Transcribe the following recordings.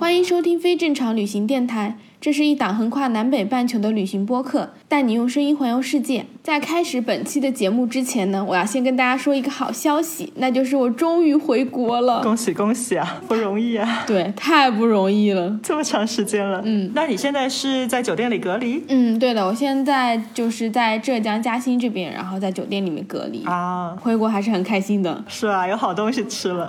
欢迎收听非正常旅行电台。这是一档横跨南北半球的旅行播客，带你用声音环游世界。在开始本期的节目之前呢，我要先跟大家说一个好消息，那就是我终于回国了。恭喜恭喜啊，不容易啊，对，太不容易了。这么长时间了。嗯，那你现在是在酒店里隔离嗯，对的，我现在就是在浙江嘉兴这边，然后在酒店里面隔离。啊？回国还是很开心的，是啊，有好东西吃了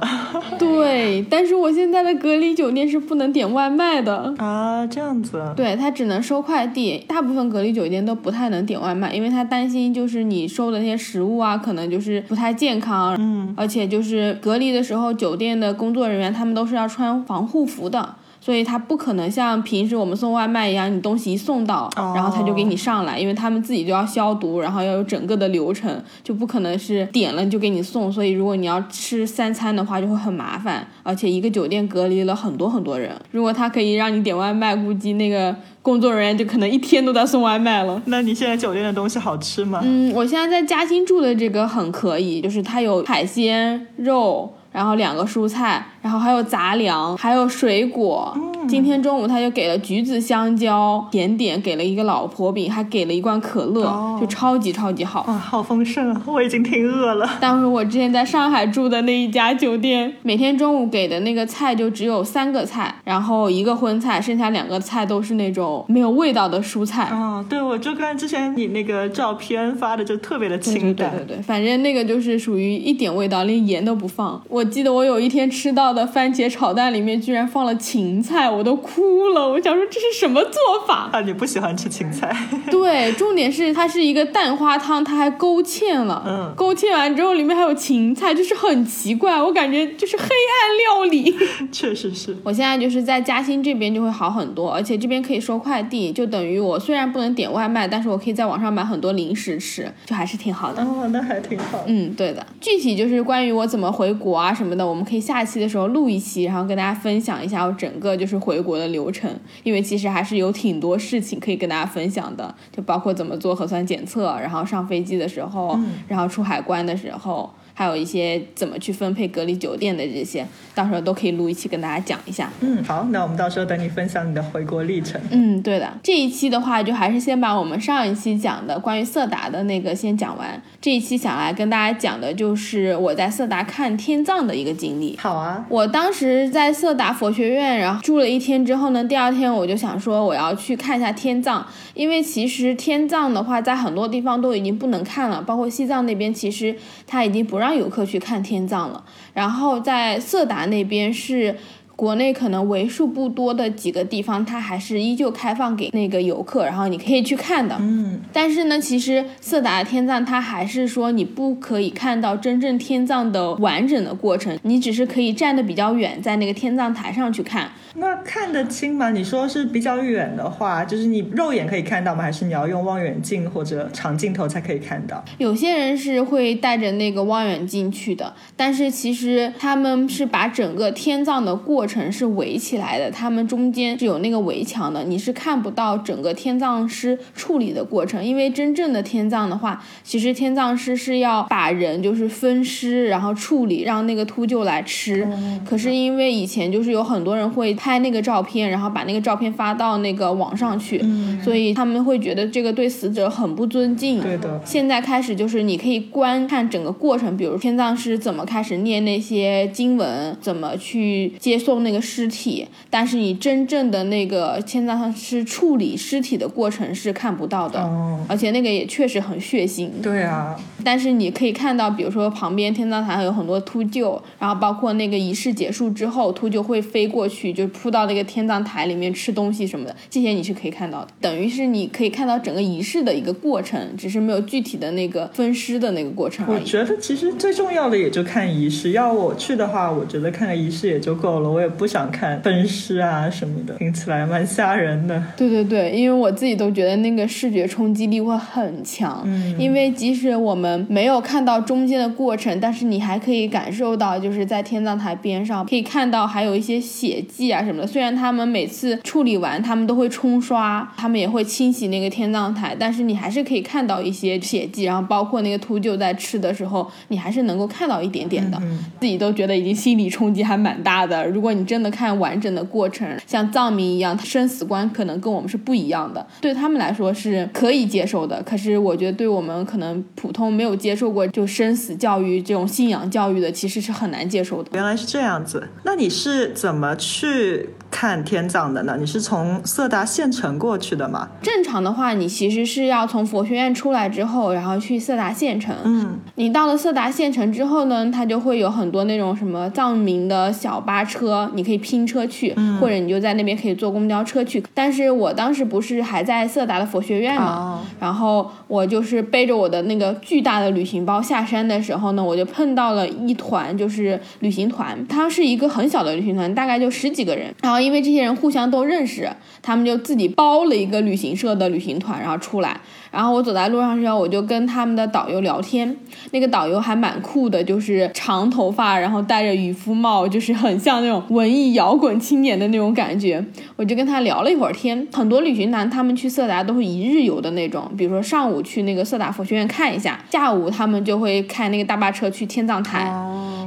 对。但是我现在的隔离酒店是不能点外卖的，啊，这样子。对，他只能收快递，大部分隔离酒店都不太能点外卖，因为他担心就是你收的那些食物啊，可能就是不太健康，嗯，而且就是隔离的时候，酒店的工作人员他们都是要穿防护服的。所以他不可能像平时我们送外卖一样，你东西一送到，哦然后他就给你上来，因为他们自己就要消毒，然后要有整个的流程，就不可能是点了就给你送。所以如果你要吃三餐的话，就会很麻烦，而且一个酒店隔离了很多很多人。如果他可以让你点外卖，估计那个工作人员就可能一天都在送外卖了。那你现在酒店的东西好吃吗？嗯，我现在在嘉兴住的这个很可以，就是它有海鲜、肉，然后两个蔬菜，然后还有杂粮，还有水果。今天中午他就给了橘子、香蕉甜点，给了一个老婆饼，还给了一罐可乐，哦就超级超级好。哇，好丰盛啊！我已经挺饿了。但是我之前在上海住的那一家酒店，每天中午给的那个菜就只有三个菜，然后一个荤菜，剩下两个菜都是那种没有味道的蔬菜。哦，对，我就看之前你那个照片发的，就特别的清淡。对对对，反正那个就是属于一点味道，连盐都不放。我记得我有一天吃到的番茄炒蛋里面居然放了芹菜，我都哭了。我想说这是什么做法？啊，你不喜欢吃芹菜？对，重点是它是一个蛋花汤，它还勾芡了。嗯勾芡完之后里面还有芹菜，就是很奇怪，我感觉就是黑暗料理。确实是。我现在就是在嘉兴这边就会好很多，而且这边可以收快递，就等于我虽然不能点外卖，但是我可以在网上买很多零食吃，就还是挺好的。哦，那还挺好。嗯，对的。具体就是关于我怎么回国啊什么的，我们可以下期的时候录一期，然后跟大家分享一下我整个就是回国的流程。因为其实还是有挺多事情可以跟大家分享的，就包括怎么做核酸检测，然后上飞机的时候，然后出海关的时候。还有一些怎么去分配隔离酒店的这些，到时候都可以录一期跟大家讲一下。嗯，好，那我们到时候等你分享你的回国历程。嗯，对的。这一期的话，就还是先把我们上一期讲的关于色达的那个先讲完。这一期想来跟大家讲的就是我在色达看天葬的一个经历。好啊。我当时在色达佛学院，然后住了一天之后呢，第二天我就想说我要去看一下天葬，因为其实天葬的话，在很多地方都已经不能看了，包括西藏那边，其实它已经不让游客去看天葬了。然后在色达那边是。国内可能为数不多的几个地方，它还是依旧开放给那个游客，然后你可以去看的。嗯，但是呢，其实色达天葬它还是说你不可以看到真正天葬的完整的过程，你只是可以站得比较远，在那个天葬台上去看。那看得清吗？你说是比较远的话，就是你肉眼可以看到吗？还是你要用望远镜或者长镜头才可以看到？有些人是会带着那个望远镜去的，但是其实他们是把整个天葬的过程是围起来的，他们中间是有那个围墙的，你是看不到整个天葬师处理的过程。因为真正的天葬的话，其实天葬师是要把人就是分尸，然后处理，让那个秃鹫来吃。可是因为以前就是有很多人会拍那个照片，然后把那个照片发到那个网上去，所以他们会觉得这个对死者很不尊敬。对的。现在开始就是你可以观看整个过程，比如天葬师怎么开始念那些经文，怎么去接送那个尸体，但是你真正的那个天葬师处理尸体的过程是看不到的，哦，而且那个也确实很血腥。对啊，但是你可以看到，比如说旁边天葬台有很多秃鹫，然后包括那个仪式结束之后，秃鹫会飞过去，就扑到那个天葬台里面吃东西什么的，这些你是可以看到的。等于是你可以看到整个仪式的一个过程，只是没有具体的那个分尸的那个过程而已。我觉得其实最重要的也就看仪式。要我去的话，我觉得看个仪式也就够了。我我也不想看分尸啊什么的，听起来蛮吓人的。对对对，因为我自己都觉得那个视觉冲击力会很强，嗯因为即使我们没有看到中间的过程，但是你还可以感受到，就是在天葬台边上可以看到还有一些血迹啊什么的。虽然他们每次处理完，他们都会冲刷，他们也会清洗那个天葬台，但是你还是可以看到一些血迹，然后包括那个秃鹫在吃的时候，你还是能够看到一点点的。嗯自己都觉得已经心理冲击还蛮大的。如果你真的看完整的过程，像藏民一样，生死观可能跟我们是不一样的，对他们来说是可以接受的。可是我觉得对我们可能普通没有接受过就生死教育这种信仰教育的，其实是很难接受的。原来是这样子，那你是怎么去看天葬的呢？你是从色达县城过去的吗？正常的话，你其实是要从佛学院出来之后，然后去色达县城。嗯，你到了色达县城之后呢，它就会有很多那种什么藏民的小巴车，你可以拼车去，或者你就在那边可以坐公交车去。但是我当时不是还在色达的佛学院嘛，哦然后我就是背着我的那个巨大的旅行包下山的时候呢，我就碰到了一团就是旅行团，它是一个很小的旅行团，大概就十几个人。然后因为这些人互相都认识，他们就自己包了一个旅行社的旅行团，然后出来。然后我走在路上的时候，我就跟他们的导游聊天，那个导游还蛮酷的，就是长头发，然后戴着渔夫帽，就是很像那种文艺摇滚青年的那种感觉。我就跟他聊了一会儿天。很多旅行团他们去色达都是一日游的那种，比如说上午去那个色达佛学院看一下，下午他们就会开那个大巴车去天葬台。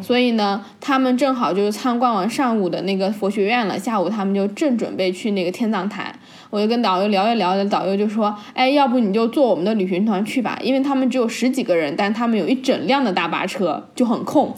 所以呢，他们正好就是参观完上午的那个佛学院了，下午他们就正准备去那个天葬台。我就跟导游聊一聊，导游就说：“哎，要不你就坐我们的旅行团去吧，因为他们只有十几个人，但他们有一整辆的大巴车，就很空。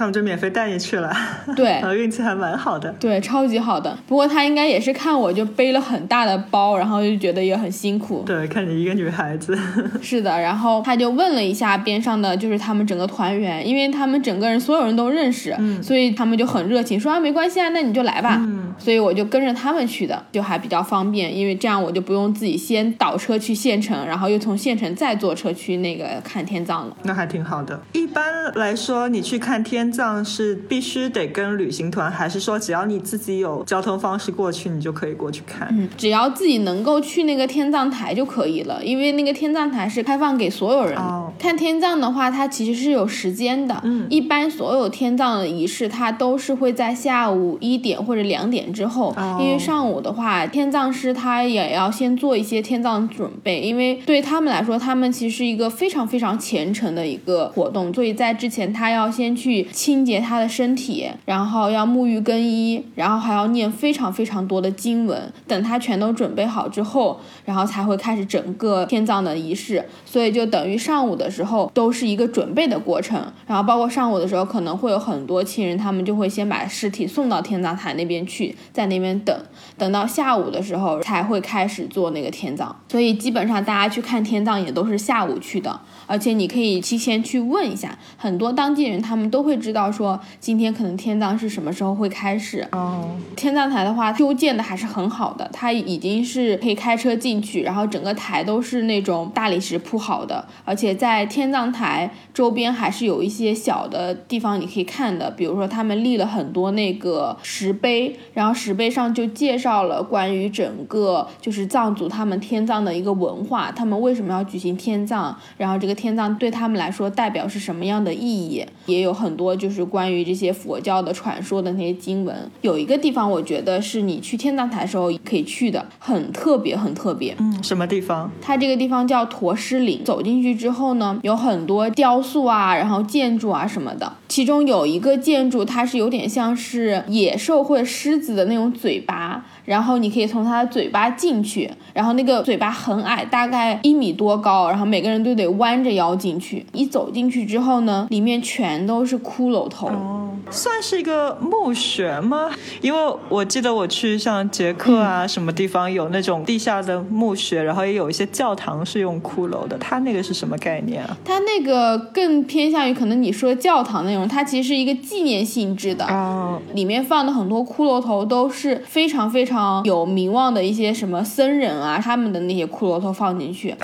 他们就免费带你去了，对 呃，运气还蛮好的。对，超级好的。不过他应该也是看我就背了很大的包，然后就觉得也很辛苦。对，看你一个女孩子，是的，然后他就问了一下边上的就是他们整个团员，因为他们整个人所有人都认识，所以他们就很热情，说啊没关系啊，那你就来吧。所以我就跟着他们去的，就还比较方便，因为这样我就不用自己先倒车去县城，然后又从县城再坐车去那个看天葬了。那还挺好的。一般来说，你去看天葬是必须得跟旅行团，还是说只要你自己有交通方式过去，你就可以过去看？嗯，只要自己能够去那个天葬台就可以了，因为那个天葬台是开放给所有人。哦看天葬的话，它其实是有时间的。嗯一般所有天葬的仪式，它都是会在下午一点或者两点之后，哦因为上午的话，天葬师他也要先做一些天葬准备，因为对他们来说，他们其实是一个非常非常虔诚的一个活动，所以在之前他要先去清洁他的身体，然后要沐浴更衣，然后还要念非常非常多的经文。等他全都准备好之后，然后才会开始整个天葬的仪式。所以就等于上午的时候都是一个准备的过程，然后包括上午的时候可能会有很多亲人，他们就会先把尸体送到天葬台那边去，在那边等，等到下午的时候才会开始做那个天葬。所以基本上大家去看天葬也都是下午去的，而且你可以提前去问一下，很多当地人他们都会知道说今天可能天葬是什么时候会开始。哦，天葬台的话，修建的还是很好的，它已经是可以开车进去，然后整个台都是那种大理石铺好的，而且在天葬台周边还是有一些小的地方你可以看的，比如说他们立了很多那个石碑，然后石碑上就介绍了关于整个就是藏族他们天葬的一个文化，他们为什么要举行天葬，然后这个天葬对他们来说代表是什么样的意义，也有很多就是关于这些佛教的传说的那些经文。有一个地方我觉得是你去天葬台的时候可以去的，很特别，很特别。嗯，什么地方？它这个地方叫驼狮岭，走进去之后呢，有很多雕塑啊，然后建筑啊什么的。其中有一个建筑，它是有点像是野兽或者狮子的那种嘴巴，然后你可以从他的嘴巴进去，然后那个嘴巴很矮，大概一米多高，然后每个人都得弯着腰进去。一走进去之后呢，里面全都是骷髅头。哦，算是一个墓穴吗？因为我记得我去像捷克啊、什么地方有那种地下的墓穴，然后也有一些教堂是用骷髅的，它那个是什么概念啊？它那个更偏向于可能你说教堂那种，它其实是一个纪念性质的。哦，里面放的很多骷髅头都是非常非常常有名望的一些什么僧人啊，他们的那些骷髅头放进去。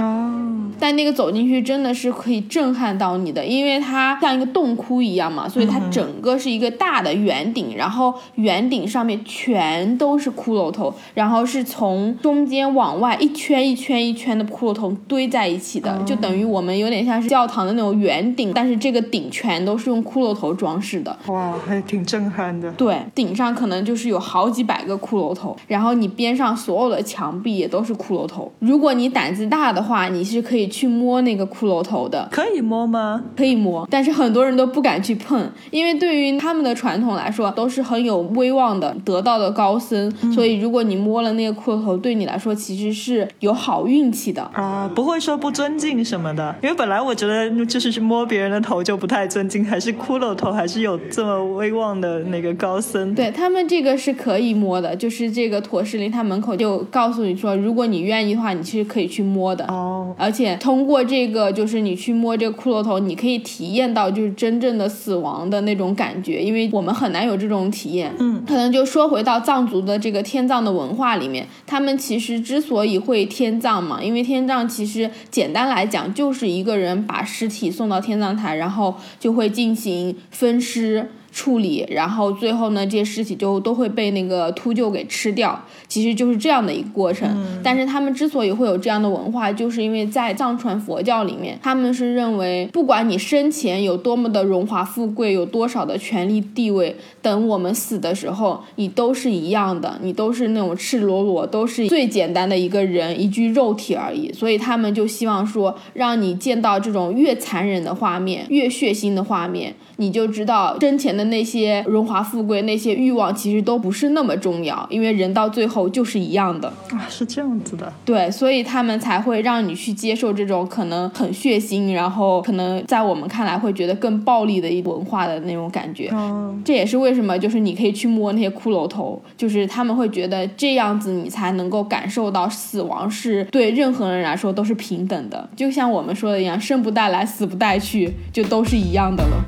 但那个走进去真的是可以震撼到你的，因为它像一个洞窟一样嘛，所以它整个是一个大的圆顶，然后圆顶上面全都是骷髅头，然后是从中间往外一圈一圈一圈的骷髅头堆在一起的，就等于我们有点像是教堂的那种圆顶，但是这个顶全都是用骷髅头装饰的。哇，还挺震撼的。对，顶上可能就是有好几百个骷髅头，然后你边上所有的墙壁也都是骷髅头。如果你胆子大的话，你是可以去摸那个骷髅头的，可以摸吗？可以摸，但是很多人都不敢去碰，因为对于他们的传统来说，都是很有威望的、得道的高僧，所以如果你摸了那个骷髅头，对你来说其实是有好运气的。啊，不会说不尊敬什么的，因为本来我觉得就是去摸别人的头就不太尊敬，还是骷髅头，还是有这么威望的那个高僧。对他们这个是可以摸的，就是这个陀石林，他门口就告诉你说，如果你愿意的话，你是可以去摸的。哦，而且通过这个，就是你去摸这个骷髅头，你可以体验到就是真正的死亡的那种感觉，因为我们很难有这种体验。嗯，可能就说回到藏族的这个天葬的文化里面，他们其实之所以会天葬嘛，因为天葬其实简单来讲就是一个人把尸体送到天葬台，然后就会进行分尸。处理，然后最后呢，这些尸体就都会被那个秃鹫给吃掉，其实就是这样的一个过程。但是他们之所以会有这样的文化，就是因为在藏传佛教里面，他们是认为，不管你生前有多么的荣华富贵，有多少的权力地位，等我们死的时候，你都是一样的，你都是那种赤裸裸，都是最简单的一个人，一具肉体而已。所以他们就希望说，让你见到这种越残忍的画面，越血腥的画面。你就知道生前的那些荣华富贵、那些欲望，其实都不是那么重要，因为人到最后就是一样的。啊，是这样子的。对，所以他们才会让你去接受这种可能很血腥，然后可能在我们看来会觉得更暴力的一文化的那种感觉。哦，这也是为什么，就是你可以去摸那些骷髅头，就是他们会觉得这样子你才能够感受到死亡是对任何人来说都是平等的，就像我们说的一样，生不带来，死不带去，就都是一样的了。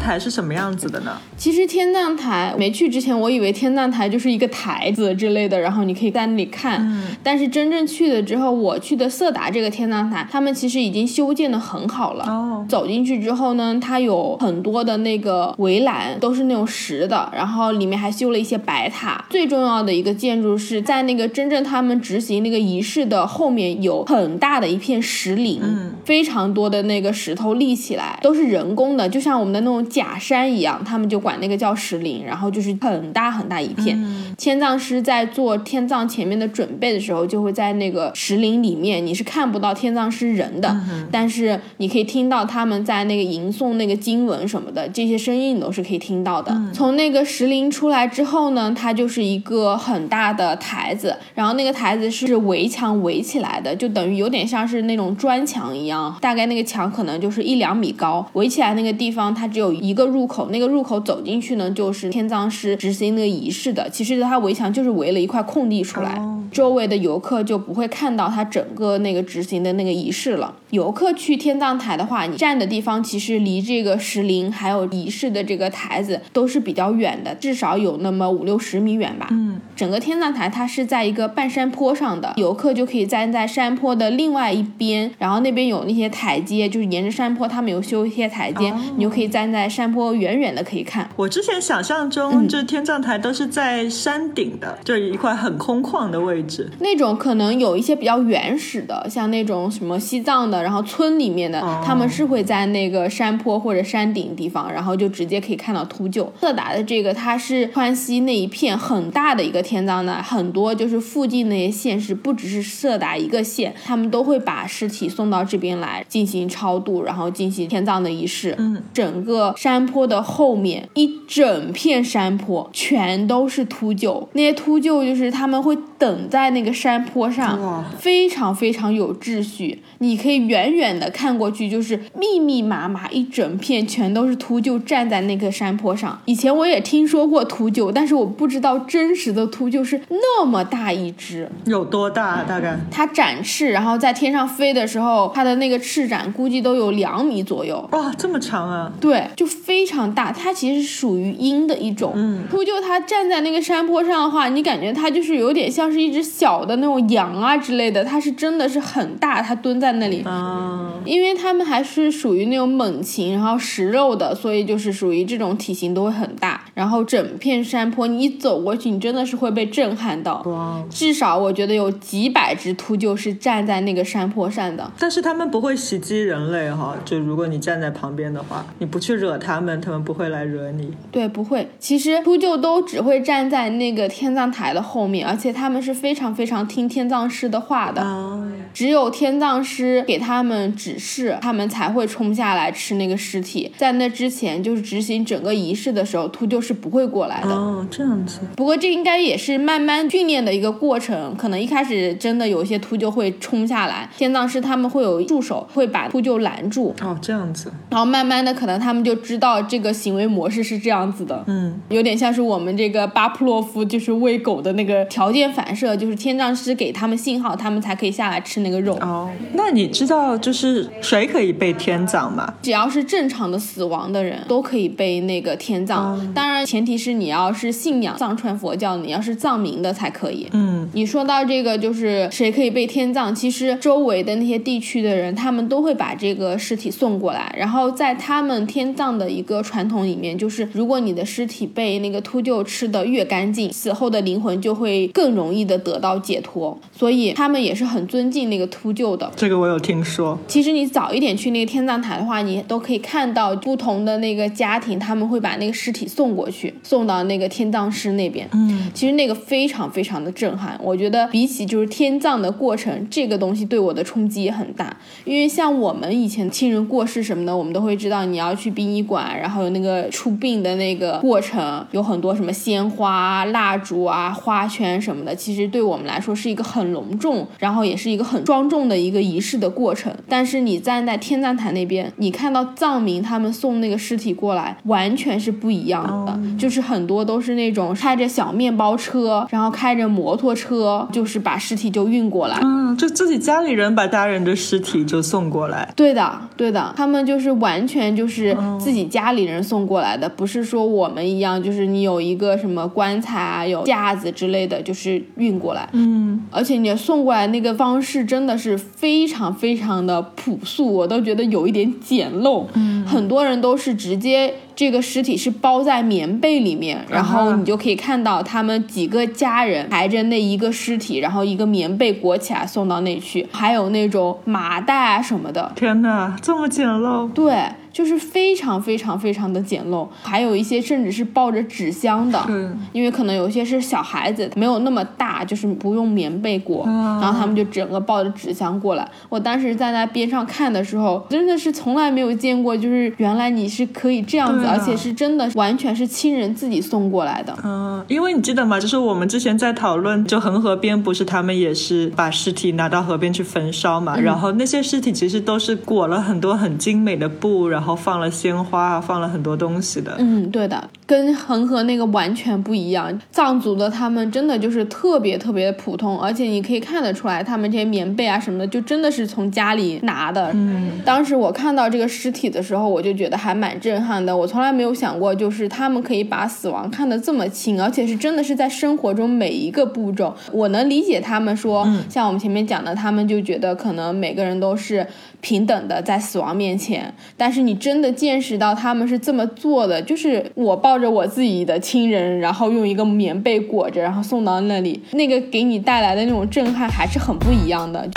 台是什么样子的呢？其实天葬台没去之前，我以为天葬台就是一个台子之类的，然后你可以在那里看。但是真正去了之后，我去的色达这个天葬台，他们其实已经修建的很好了。哦，走进去之后呢，它有很多的那个围栏，都是那种石的，然后里面还修了一些白塔。最重要的一个建筑是在那个真正他们执行那个仪式的后面，有很大的一片石林，嗯非常多的那个石头立起来，都是人工的，就像我们的那种假山一样，他们就管那个叫石林，然后就是很大很大一片。嗯天葬师在做天葬前面的准备的时候，就会在那个石林里面，你是看不到天葬师人的，但是你可以听到他们在那个吟诵那个经文什么的，这些声音你都是可以听到的。从那个石林出来之后呢，它就是一个很大的台子，然后那个台子是围墙围起来的，就等于有点像是那种砖墙一样，大概那个墙可能就是一两米高，围起来那个地方它只有一个入口，那个入口走进去呢，就是天葬师执行那个仪式的。其实它围墙就是围了一块空地出来，哦周围的游客就不会看到它整个那个执行的那个仪式了。游客去天葬台的话，你站的地方其实离这个石林还有仪式的这个台子都是比较远的，至少有那么五六十米远吧。嗯，整个天葬台它是在一个半山坡上的，游客就可以站在山坡的另外一边，然后那边有那些台阶，就是沿着山坡他们有修一些台阶，你就可以站在山坡远远的可以看。我之前想象嗯中，这天葬台都是在山顶的，就是一块很空旷的位置。那种可能有一些比较原始的，像那种什么西藏的，然后村里面的，哦他们是会在那个山坡或者山顶地方，然后就直接可以看到秃鹫。色达的这个，它是川西那一片很大的一个天葬台，很多就是附近那些县市，不只是色达一个县，他们都会把尸体送到这边来进行超度，然后进行天葬的仪式。嗯，整个山坡的后面一整片山坡全都是秃鹫，那些秃鹫就是他们会等在那个山坡上，非常非常有秩序。你可以远远的看过去，就是密密麻麻一整片全都是秃鹫站在那个山坡上。以前我也听说过秃鹫，但是我不知道真实的秃鹫是那么大一只。有多大？大概？它展翅，然后在天上飞的时候，它的那个翅展估计都有两米左右。哇，这么长啊！对，就非常大，它其实是属于鹰的一种。嗯，秃鹫它站在那个山坡上的话，你感觉它就是有点像是一只小的那种羊啊之类的，它是真的是很大，它蹲在那里。啊，因为它们还是属于那种猛禽，然后食肉的，所以就是属于这种体型都会很大。然后整片山坡你一走过去，你真的是会被震撼到。哇！至少我觉得有几百只秃鹫是站在那个山坡上的。但是它们不会袭击人类哈，就如果你站在旁边的话，你不去惹他们，他们不会来惹你。对，不会。其实秃鹫都只会站在那个天葬台的后面，而且他们是非常非常听天葬师的话的。啊，只有天葬师给他们指示，他们才会冲下来吃那个尸体。在那之前，就是执行整个仪式的时候，秃鹫是不会过来的。哦，这样子。不过这应该也是慢慢训练的一个过程，可能一开始真的有些秃鹫会冲下来，天葬师他们会有助手会把秃鹫拦住，哦，这样子。然后慢慢的可能他们就知道这个行为模式是这样子的。嗯，有点像是我们这个巴甫洛夫就是喂狗的那个条件反射，就是天葬师给他们信号，他们才可以下来吃那个肉。哦，那你知道就是谁可以被天葬吗？只要是正常的死亡的人都可以被那个天葬，当然前提是你要是信仰藏传佛教，你要是藏民的才可以。嗯，你说到这个，就是谁可以被天葬？其实周围的那些地区的人，他们都会把这个尸体送过来，然后在他们天葬的一个传统里面，就是如果你的尸体被那个秃鹫吃的越干净，死后的灵魂就会更容易的得到解脱，所以他们也是很尊敬那个秃鹫的。这个我有听说。其实你早一点去那个天葬台的话，你都可以看到不同的那个家庭，他们会把那个尸体送过去，送到那个天葬师那边。嗯，其实那个非常非常的震撼，我觉得比起就是天葬的过程，这个东西对我的冲击也很大。因为像我们以前亲人过世什么的，我们都会知道你要去殡仪馆，然后有那个出殡的那个过程，有很多什么鲜花、蜡烛啊、花圈什么的。其实对我们来说是一个很隆重，然后也是一个很庄重的一个仪式的过程。但是你站在天葬台那边，你看到藏民他们送那个尸体过来，完全是不一样的，就是很多都是那种开着小面包车，然后开着摩托车，就是把尸体就运过来。嗯，就自己家里人把家人的尸体就送过来。对的，对的，他们就是完全就是自己家里人送过来的，不是说我们一样，就是你有一个什么棺材啊、有架子之类的，就是运过来。嗯，而且你送过来那个方式真的是非常非常的朴素，我都觉得有一点简陋。嗯，很多人都是直接这个尸体是包在棉被里面，然后你就可以看到他们几个家人抬着那一个尸体，然后一个棉被裹起来送到那去，还有那种麻袋啊什么的。天哪，这么简陋。对，就是非常非常非常的简陋，还有一些甚至是抱着纸箱的，嗯因为可能有些是小孩子，没有那么大，就是不用棉被裹，啊然后他们就整个抱着纸箱过来。我当时在那边上看的时候，真的是从来没有见过，就是原来你是可以这样子，啊而且是真的完全是亲人自己送过来的。嗯，因为你记得吗？就是我们之前在讨论，就恒河边不是他们也是把尸体拿到河边去焚烧嘛？然后那些尸体其实都是裹了很多很精美的布，然后放了鲜花啊，放了很多东西的。嗯，对的，跟恒河那个完全不一样。藏族的他们真的就是特别特别的普通，而且你可以看得出来，他们这些棉被啊什么的，就真的是从家里拿的。嗯，当时我看到这个尸体的时候，我就觉得还蛮震撼的。我从来没有想过，就是他们可以把死亡看得这么轻，而且是真的是在生活中每一个步骤。我能理解他们说，像我们前面讲的，他们就觉得可能每个人都是平等的在死亡面前，但是你真的见识到他们是这么做的，就是我抱着我自己的亲人，然后用一个棉被裹着，然后送到那里，那个给你带来的那种震撼还是很不一样的。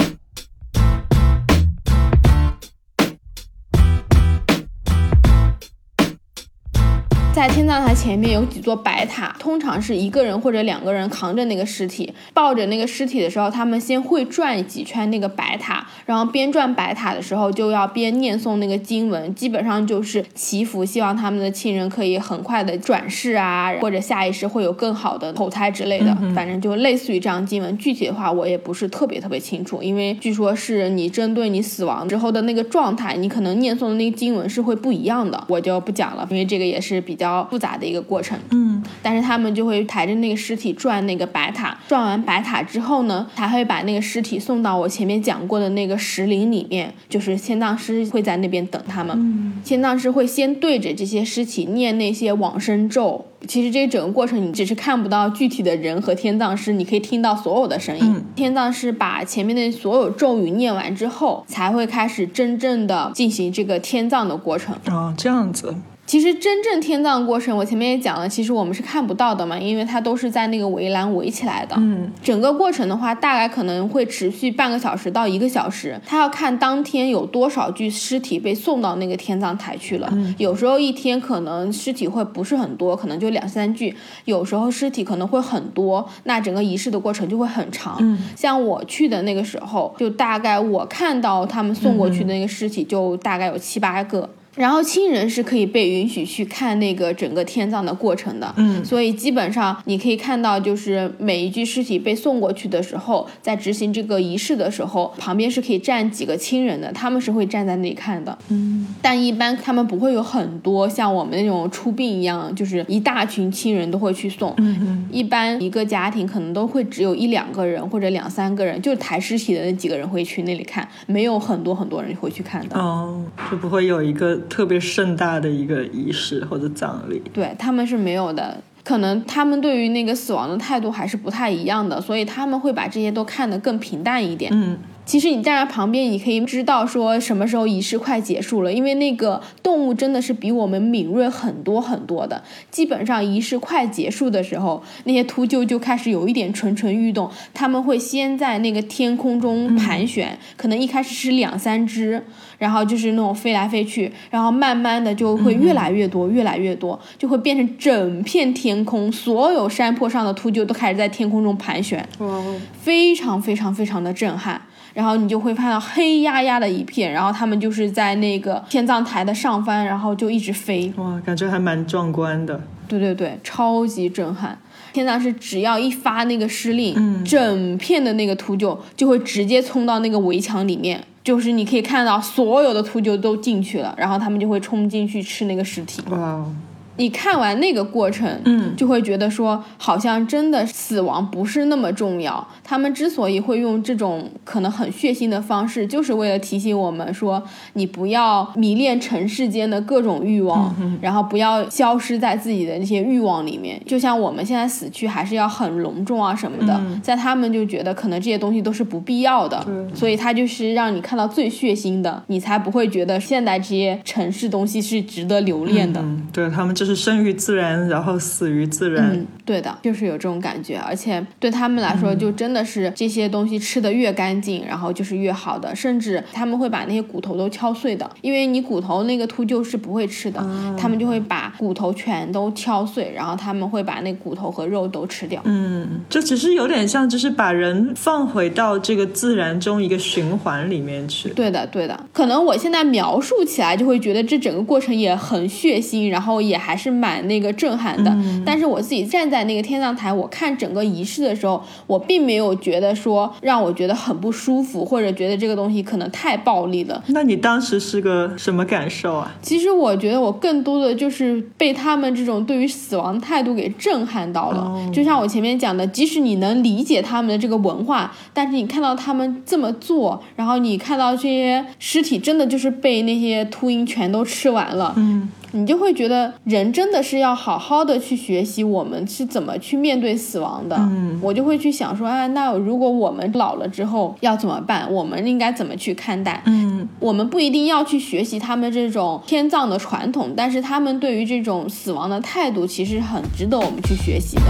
在天葬台前面有几座白塔，通常是一个人或者两个人扛着那个尸体，抱着那个尸体的时候，他们先会转几圈那个白塔，然后边转白塔的时候就要边念诵那个经文，基本上就是祈福，希望他们的亲人可以很快的转世啊，或者下一世会有更好的投胎之类的，反正就类似于这样经文。具体的话我也不是特别特别清楚，因为据说是你针对你死亡之后的那个状态，你可能念诵的那个经文是会不一样的，我就不讲了，因为这个也是比较。较复杂的一个过程。嗯但是他们就会抬着那个尸体转那个白塔，转完白塔之后呢，才会把那个尸体送到我前面讲过的那个石林里面，就是天葬师会在那边等他们。嗯天葬师会先对着这些尸体念那些往生咒。其实这整个过程你只是看不到具体的人和天葬师，你可以听到所有的声音。嗯天葬师把前面的所有咒语念完之后，才会开始真正的进行这个天葬的过程。哦，这样子，其实真正天葬过程，我前面也讲了，其实我们是看不到的嘛，因为它都是在那个围栏围起来的。嗯整个过程的话，大概可能会持续半个小时到一个小时。他要看当天有多少具尸体被送到那个天葬台去了。有时候一天可能尸体会不是很多，可能就两三具；有时候尸体可能会很多，那整个仪式的过程就会很长。嗯像我去的那个时候，就大概我看到他们送过去的那个尸体，就大概有七八个。然后亲人是可以被允许去看那个整个天葬的过程的，嗯所以基本上你可以看到，就是每一具尸体被送过去的时候，在执行这个仪式的时候，旁边是可以站几个亲人的，他们是会站在那里看的。嗯但一般他们不会有很多像我们那种出殡一样，就是一大群亲人都会去送。嗯嗯一般一个家庭可能都会只有一两个人或者两三个人，就是抬尸体的那几个人会去那里看，没有很多很多人会去看的。哦，就不会有一个特别盛大的一个仪式或者葬礼。对他们是没有的。可能他们对于那个死亡的态度还是不太一样的，所以他们会把这些都看得更平淡一点。嗯其实你站在旁边，你可以知道说什么时候仪式快结束了，因为那个动物真的是比我们敏锐很多很多的。基本上仪式快结束的时候，那些秃鹫就开始有一点蠢蠢欲动，他们会先在那个天空中盘旋，可能一开始是两三只，然后就是那种飞来飞去，然后慢慢的就会越来越多，越来越多，就会变成整片天空，所有山坡上的秃鹫都开始在天空中盘旋。哇非常非常非常的震撼。然后你就会看到黑压压的一片，然后他们就是在那个天葬台的上方，然后就一直飞。哇，感觉还蛮壮观的。对对对，超级震撼。天葬是只要一发那个施令，嗯整片的那个秃鹫就会直接冲到那个围墙里面，就是你可以看到所有的秃鹫都进去了，然后他们就会冲进去吃那个尸体。哇哦，你看完那个过程，嗯就会觉得说，好像真的死亡不是那么重要。他们之所以会用这种可能很血腥的方式，就是为了提醒我们说，你不要迷恋尘世间的各种欲望，然后不要消失在自己的那些欲望里面。就像我们现在死去还是要很隆重啊什么的，在他们就觉得可能这些东西都是不必要的，所以他就是让你看到最血腥的，你才不会觉得现在这些尘世东西是值得留恋的。嗯，对他们就是生于自然，然后死于自然。对的，就是有这种感觉，而且对他们来说，就真的是这些东西吃的越干净，然后就是越好的，甚至他们会把那些骨头都敲碎的，因为你骨头那个秃鹫是不会吃的，他们就会把骨头全都敲碎，然后他们会把那骨头和肉都吃掉。嗯，就其实有点像，就是把人放回到这个自然中一个循环里面去。对的，对的，可能我现在描述起来就会觉得这整个过程也很血腥，然后也还是蛮那个震撼的。但是我自己站在那个天葬台，我看整个仪式的时候，我并没有觉得说让我觉得很不舒服，或者觉得这个东西可能太暴力了。那你当时是个什么感受啊？其实我觉得我更多的就是被他们这种对于死亡态度给震撼到了。哦就像我前面讲的，即使你能理解他们的这个文化，但是你看到他们这么做，然后你看到这些尸体真的就是被那些秃鹰全都吃完了，嗯，你就会觉得人真的是要好好的去学习我们是怎么去面对死亡的。嗯我就会去想说，哎，那如果我们老了之后要怎么办？我们应该怎么去看待？嗯我们不一定要去学习他们这种天葬的传统，但是他们对于这种死亡的态度，其实很值得我们去学习的。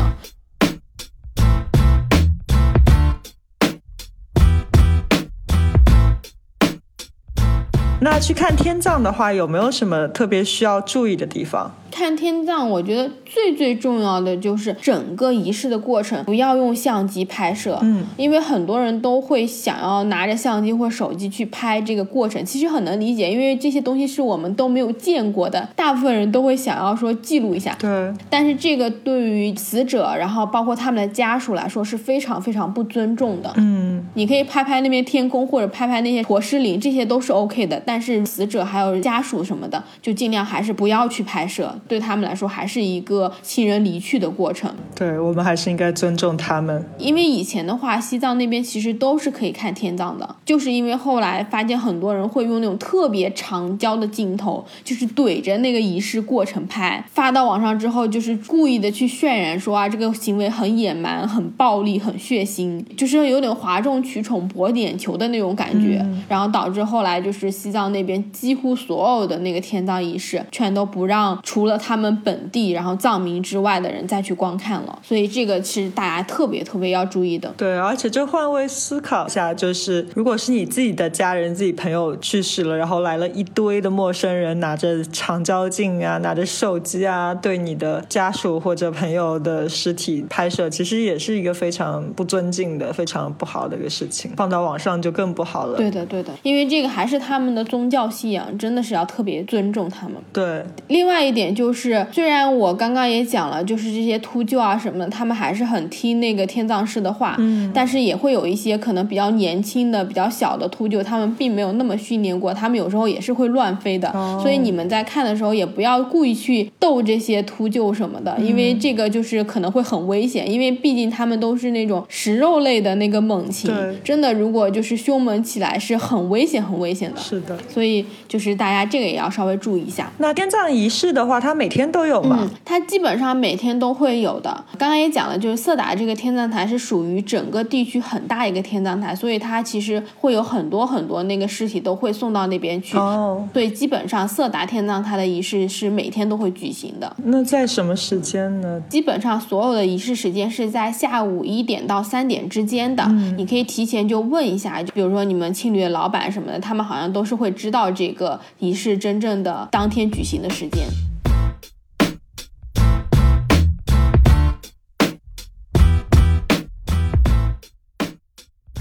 那去看天葬的话，有没有什么特别需要注意的地方？看天葬，我觉得最最重要的就是整个仪式的过程，不要用相机拍摄。嗯，因为很多人都会想要拿着相机或手机去拍这个过程，其实很能理解，因为这些东西是我们都没有见过的，大部分人都会想要说记录一下。对，但是这个对于死者，然后包括他们的家属来说是非常非常不尊重的。嗯你可以拍拍那边天空，或者拍拍那些驼尸林，这些都是 OK 的。但是死者还有家属什么的，就尽量还是不要去拍摄。对他们来说还是一个亲人离去的过程。对我们还是应该尊重他们。因为以前的话，西藏那边其实都是可以看天葬的，就是因为后来发现很多人会用那种特别长焦的镜头，就是怼着那个仪式过程拍，发到网上之后，就是故意的去渲染说啊，这个行为很野蛮、很暴力、很血腥，就是有点哗众取宠、博眼球的那种感觉，然后导致后来就是西藏那边几乎所有的那个天葬仪式，全都不让除了他们本地然后藏民之外的人再去观看了，所以这个是大家特别特别要注意的。对，而且就换位思考一下，就是如果是你自己的家人、自己朋友去世了，然后来了一堆的陌生人，拿着长焦镜啊，拿着手机啊，对你的家属或者朋友的尸体拍摄，其实也是一个非常不尊敬的、非常不好的一个事情。放到网上就更不好了。对的，对的，因为这个还是他们的宗教信仰，真的是要特别尊重他们。对另外一点就是，虽然我刚刚也讲了，就是这些秃鹫啊什么的，他们还是很听那个天葬师的话，嗯，但是也会有一些可能比较年轻的、比较小的秃鹫，他们并没有那么训练过，他们有时候也是会乱飞的，所以你们在看的时候也不要故意去逗这些秃鹫什么的，因为这个就是可能会很危险，因为毕竟他们都是那种食肉类的那个猛禽，真的如果就是凶猛起来是很危险、很危险的。是的。所以就是大家这个也要稍微注意一下。那天葬仪式的话，它每天都有吗？嗯，它基本上每天都会有的。刚刚也讲了，就是色达这个天葬台是属于整个地区很大一个天葬台，所以它其实会有很多很多那个尸体都会送到那边去。哦，所以基本上色达天葬台的仪式是每天都会举行的。那在什么时间呢？基本上所有的仪式时间是在下午一点到三点之间的，你可以提前就问一下，就比如说你们青旅的老板什么的，他们好像都是会知道这个仪式真正的当天举行的时间。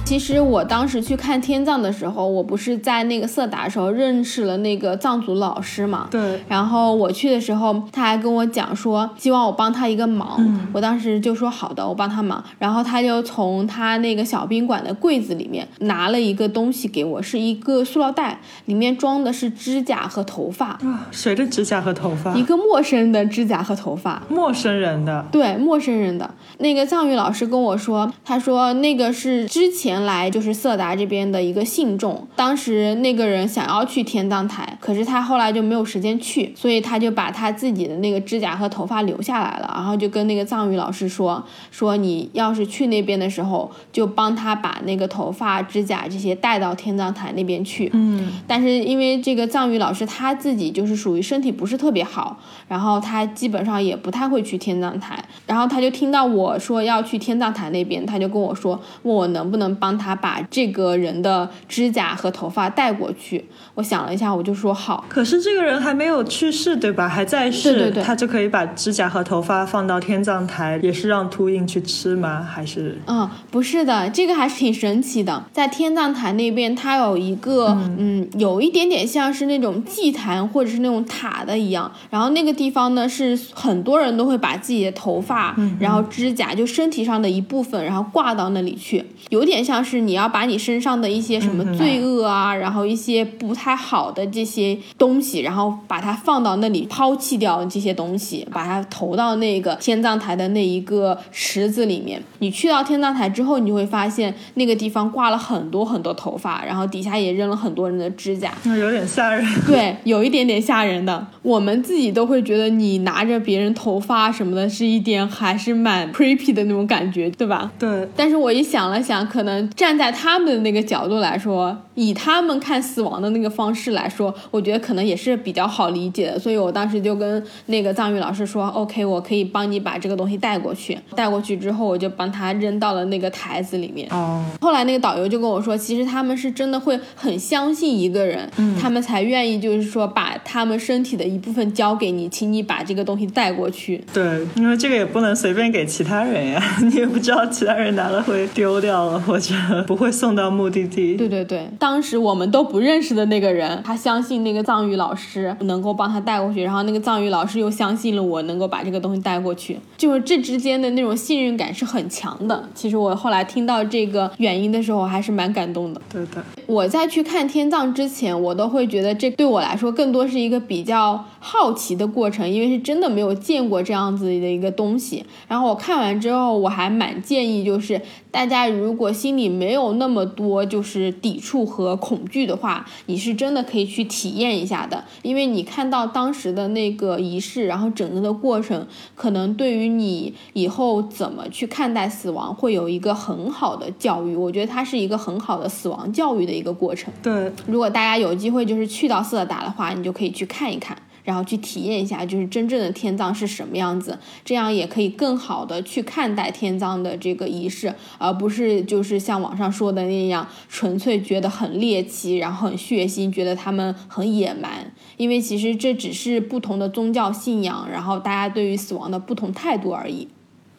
其实我当时去看天葬的时候，我不是在那个色达的时候认识了那个藏族老师嘛，对，然后我去的时候，他还跟我讲说，希望我帮他一个忙。我当时就说好的，我帮他忙。然后他就从他那个小宾馆的柜子里面拿了一个东西给我，是一个塑料袋，里面装的是指甲和头发，啊，谁的指甲和头发一？个陌生的指甲和头发。陌生人的。对，陌生人的那个藏语老师跟我说，他说那个是之前来就是色达这边的一个信众，当时那个人想要去天葬台，可是他后来就没有时间去，所以他就把他自己的那个指甲和头发留下来了，然后就跟那个藏语老师说，说你要是去那边的时候，就帮他把那个头发、指甲这些带到天葬台那边去。嗯，但是因为这个藏语老师他自己就是属于身体不是特别好，然后他基本上也不太会去天葬台，然后他就听到我说要去天葬台那边，他就跟我说问我能不能帮他把这个人的指甲和头发带过去。我想了一下，我就说好。可是这个人还没有去世，对吧？还在世，对对对他就可以把指甲和头发放到天葬台，也是让秃鹰去吃吗？还是嗯，不是的，这个还是挺神奇的。在天葬台那边，它有一个嗯有一点点像是那种祭坛或者是那种塔的一样。然后那个地方呢，是很多人都会把自己的头发，然后指甲，就身体上的一部分，然后挂到那里去，有点像是你要把你身上的一些什么罪恶啊，然后一些不太好的这些东西，然后把它放到那里，抛弃掉这些东西，把它投到那个天葬台的那一个池子里面。你去到天葬台之后，你就会发现那个地方挂了很多很多头发，然后底下也扔了很多人的指甲。那有点吓人？对，有一点点吓人的。我们自己都会觉得你拿着别人头发什么的，是一点还是蛮 creepy 的那种感觉，对吧？对，但是我一想了想，可能站在他们的那个角度来说，以他们看死亡的那个方式来说，我觉得可能也是比较好理解的。所以我当时就跟那个藏语老师说，OK，我可以帮你把这个东西带过去。带过去之后，我就帮他扔到了那个台子里面。哦，后来那个导游就跟我说，其实他们是真的会很相信一个人，他们才愿意就是说把他们身体的一部分交给你，请你把这个东西带过去。对，因为这个也不能随便给其他人呀，你也不知道其他人拿了会丢掉了，或者不会送到目的地。对对对，当时我们都不认识的那个人，他相信那个藏语老师能够帮他带过去，然后那个藏语老师又相信了我能够把这个东西带过去，就是这之间的那种信任感是很强的。其实我后来听到这个原因的时候，还是蛮感动的。对的，我在去看天葬之前，我都会觉得这对我来说更多是一个比较好奇的过程，因为是真的没有见过这样子的一个东西。然后我看完之后，我还蛮建议，就是大家如果心里没有那么多就是抵触和恐惧的话，你是真的可以去体验一下的，因为你看到当时的那个仪式，然后整个的过程，可能对于你以后怎么去看待死亡，会有一个很好的教育。我觉得它是一个很好的死亡教育的一个过程。对，如果大家有机会就是去到色达的话，你就可以去看一看，然后去体验一下，就是真正的天葬是什么样子，这样也可以更好的去看待天葬的这个仪式，而不是就是像网上说的那样，纯粹觉得很猎奇，然后很血腥，觉得他们很野蛮。因为其实这只是不同的宗教信仰，然后大家对于死亡的不同态度而已。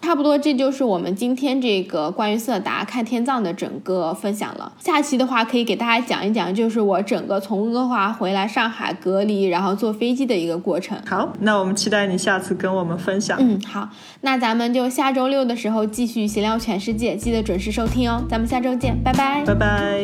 差不多，这就是我们今天这个关于色达看天葬的整个分享了。下期的话，可以给大家讲一讲，就是我整个从温哥华回来上海隔离，然后坐飞机的一个过程。好，那我们期待你下次跟我们分享。嗯，好，那咱们就下周六的时候继续闲聊全世界，记得准时收听哦。咱们下周见，拜拜。拜拜。